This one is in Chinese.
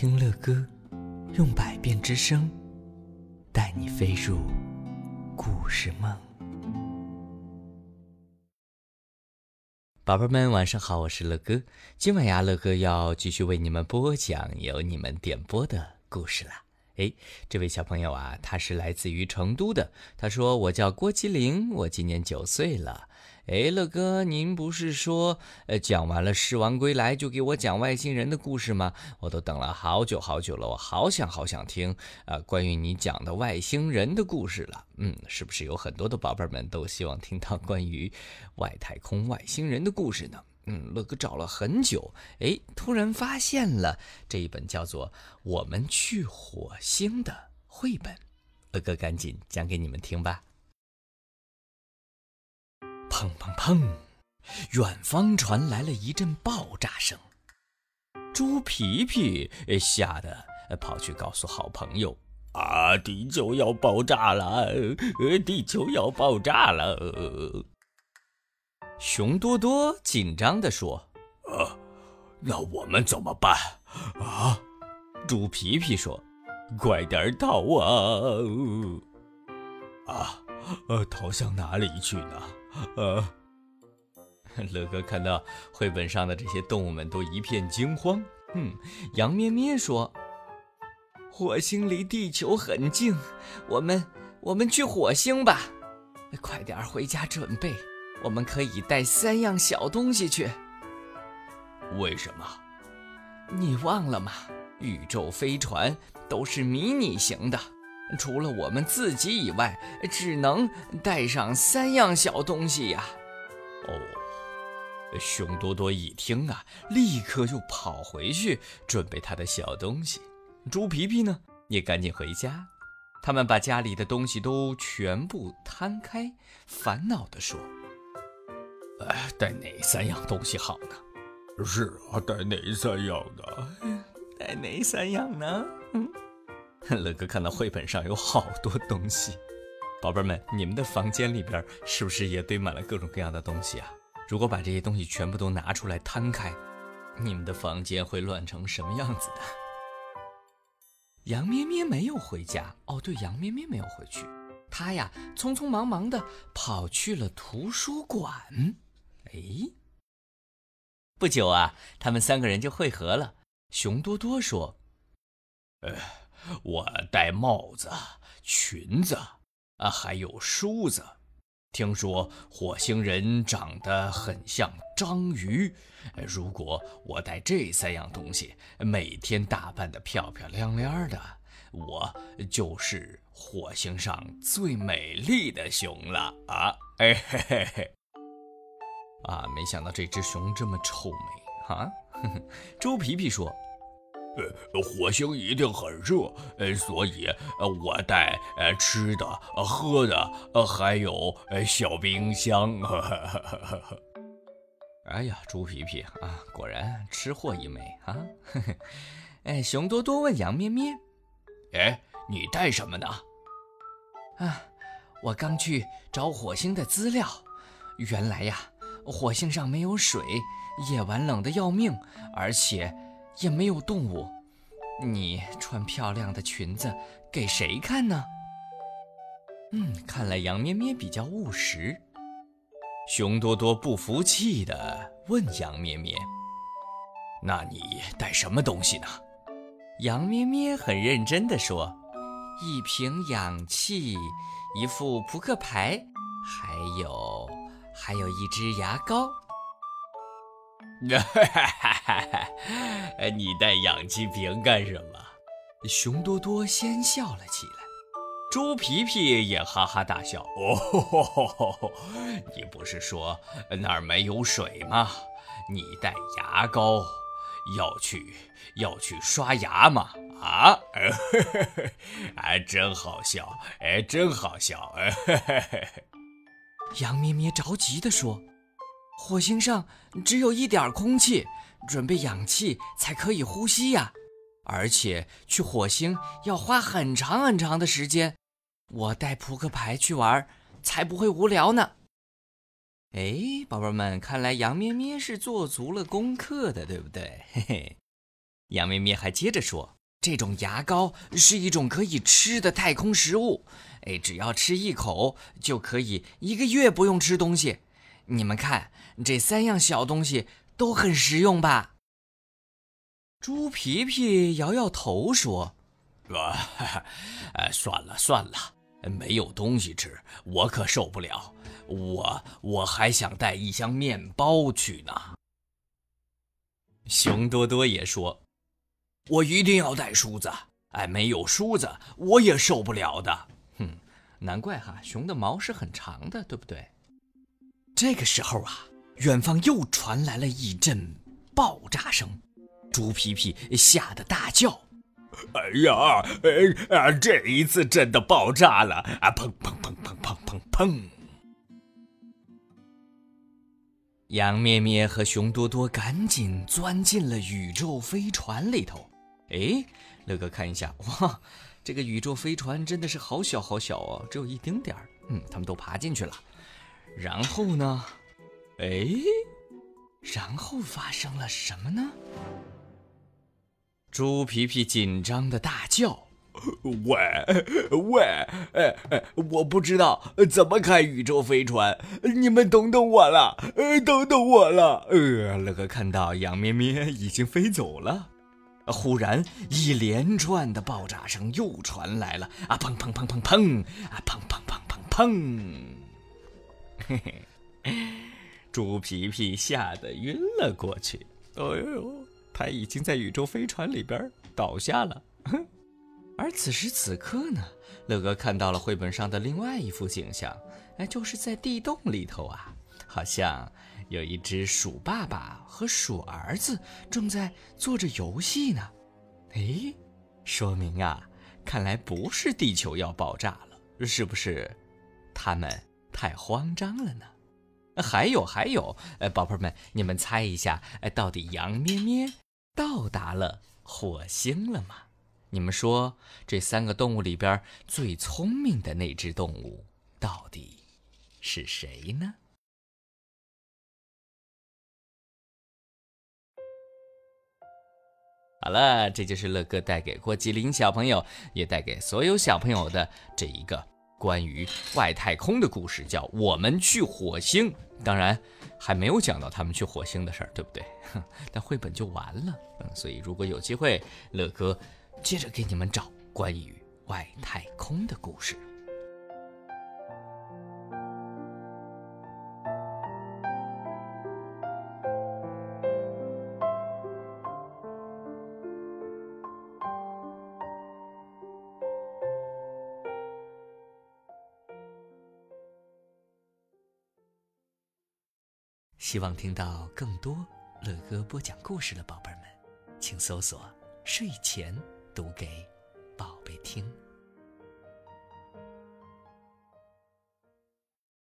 听乐歌，用百变之声，带你飞入故事梦。宝贝们，晚上好，我是乐哥。今晚呀，乐哥要继续为你们播讲由你们点播的故事了。哎，这位小朋友啊，他是来自于成都的。他说：“我叫郭麒麟，我今年九岁了。”哎，乐哥，您不是说，呃，讲完了《狮王归来》就给我讲外星人的故事吗？我都等了好久好久了，我好想好想听啊，关于你讲的外星人的故事了。嗯，是不是有很多的宝贝们都希望听到关于外太空外星人的故事呢？乐哥找了很久，哎，突然发现了这一本叫做《我们去火星》的绘本，乐哥赶紧讲给你们听吧。砰砰砰，远方传来了一阵爆炸声，猪皮皮吓得跑去告诉好朋友：“啊，地球要爆炸了！呃，地球要爆炸了！”熊多多紧张地说：“啊，那我们怎么办？”啊，猪皮皮说：“快点逃啊！啊，呃，逃向哪里去呢？”呃，乐哥看到绘本上的这些动物们都一片惊慌。嗯，羊咩咩说：“火星离地球很近，我们我们去火星吧，快点回家准备。”我们可以带三样小东西去。为什么？你忘了吗？宇宙飞船都是迷你型的，除了我们自己以外，只能带上三样小东西呀。哦，熊多多一听啊，立刻就跑回去准备他的小东西。猪皮皮呢，也赶紧回家。他们把家里的东西都全部摊开，烦恼地说。带哪三样东西好呢？是啊，带哪三样呢？带哪三样呢？嗯，乐哥看到绘本上有好多东西，宝贝们，你们的房间里边是不是也堆满了各种各样的东西啊？如果把这些东西全部都拿出来摊开，你们的房间会乱成什么样子的？杨咩咩没有回家哦，对，杨咩咩没有回去，他呀匆匆忙忙的跑去了图书馆。哎，不久啊，他们三个人就会合了。熊多多说：“呃，我戴帽子、裙子啊，还有梳子。听说火星人长得很像章鱼。如果我带这三样东西，每天打扮的漂漂亮亮的，我就是火星上最美丽的熊了啊！哎嘿嘿嘿。”啊！没想到这只熊这么臭美啊！猪皮皮说：“呃，火星一定很热，呃，所以呃，我带呃吃的、喝的，呃，还有呃小冰箱。”哎呀，猪皮皮啊，果然吃货一枚啊！哎，熊多多问羊咩咩：“哎，你带什么呢？”啊，我刚去找火星的资料，原来呀。火星上没有水，夜晚冷得要命，而且也没有动物。你穿漂亮的裙子给谁看呢？嗯，看来杨咩咩比较务实。熊多多不服气地问杨咩咩：“那你带什么东西呢？”杨咩咩很认真地说：“一瓶氧气，一副扑克牌，还有……”还有一支牙膏。哈哈哈哈哈！你带氧气瓶干什么？熊多多先笑了起来，猪皮皮也哈哈大笑。哦，你不是说那儿没有水吗？你带牙膏要去要去刷牙吗？啊？哎，真好笑！哎，真好笑！羊咩咩着急地说：“火星上只有一点空气，准备氧气才可以呼吸呀！而且去火星要花很长很长的时间，我带扑克牌去玩才不会无聊呢。”哎，宝贝们，看来羊咩咩是做足了功课的，对不对？嘿嘿。羊咩咩还接着说：“这种牙膏是一种可以吃的太空食物，哎，只要吃一口就可以一个月不用吃东西。你们看，这三样小东西都很实用吧？”猪皮皮摇摇头说：“啊，哎，算了算了，没有东西吃，我可受不了。我我还想带一箱面包去呢。”熊多多也说：“我一定要带梳子，哎，没有梳子我也受不了的。”哼，难怪哈，熊的毛是很长的，对不对？这个时候啊，远方又传来了一阵爆炸声。猪皮皮吓得大叫：“哎呀，哎啊这一次真的爆炸了！啊，砰砰砰砰砰砰砰！”杨咩咩和熊多多赶紧钻进了宇宙飞船里头。哎，乐哥看一下，哇，这个宇宙飞船真的是好小好小哦，只有一丁点儿。嗯，他们都爬进去了。然后呢？哎，然后发生了什么呢？猪皮皮紧张的大叫：“ 喂喂，哎哎，我不知道怎么开宇宙飞船，你们等等我了，呃等等我了。”呃，乐哥看到杨咩咩已经飞走了，忽然一连串的爆炸声又传来了，啊砰砰砰砰砰，啊砰砰砰砰砰，嘿嘿，猪皮皮吓得晕了过去。哎呦！他已经在宇宙飞船里边倒下了，而此时此刻呢，乐哥看到了绘本上的另外一幅景象，哎，就是在地洞里头啊，好像有一只鼠爸爸和鼠儿子正在做着游戏呢。哎，说明啊，看来不是地球要爆炸了，是不是？他们太慌张了呢。还有还有，呃，宝贝们，你们猜一下，哎，到底羊咩咩？到达了火星了吗？你们说这三个动物里边最聪明的那只动物到底是谁呢？好了，这就是乐哥带给郭吉林小朋友，也带给所有小朋友的这一个关于外太空的故事，叫《我们去火星》。当然。还没有讲到他们去火星的事儿，对不对？但绘本就完了。嗯，所以如果有机会，乐哥接着给你们找关于外太空的故事。希望听到更多乐哥播讲故事的宝贝们，请搜索“睡前读给宝贝听”。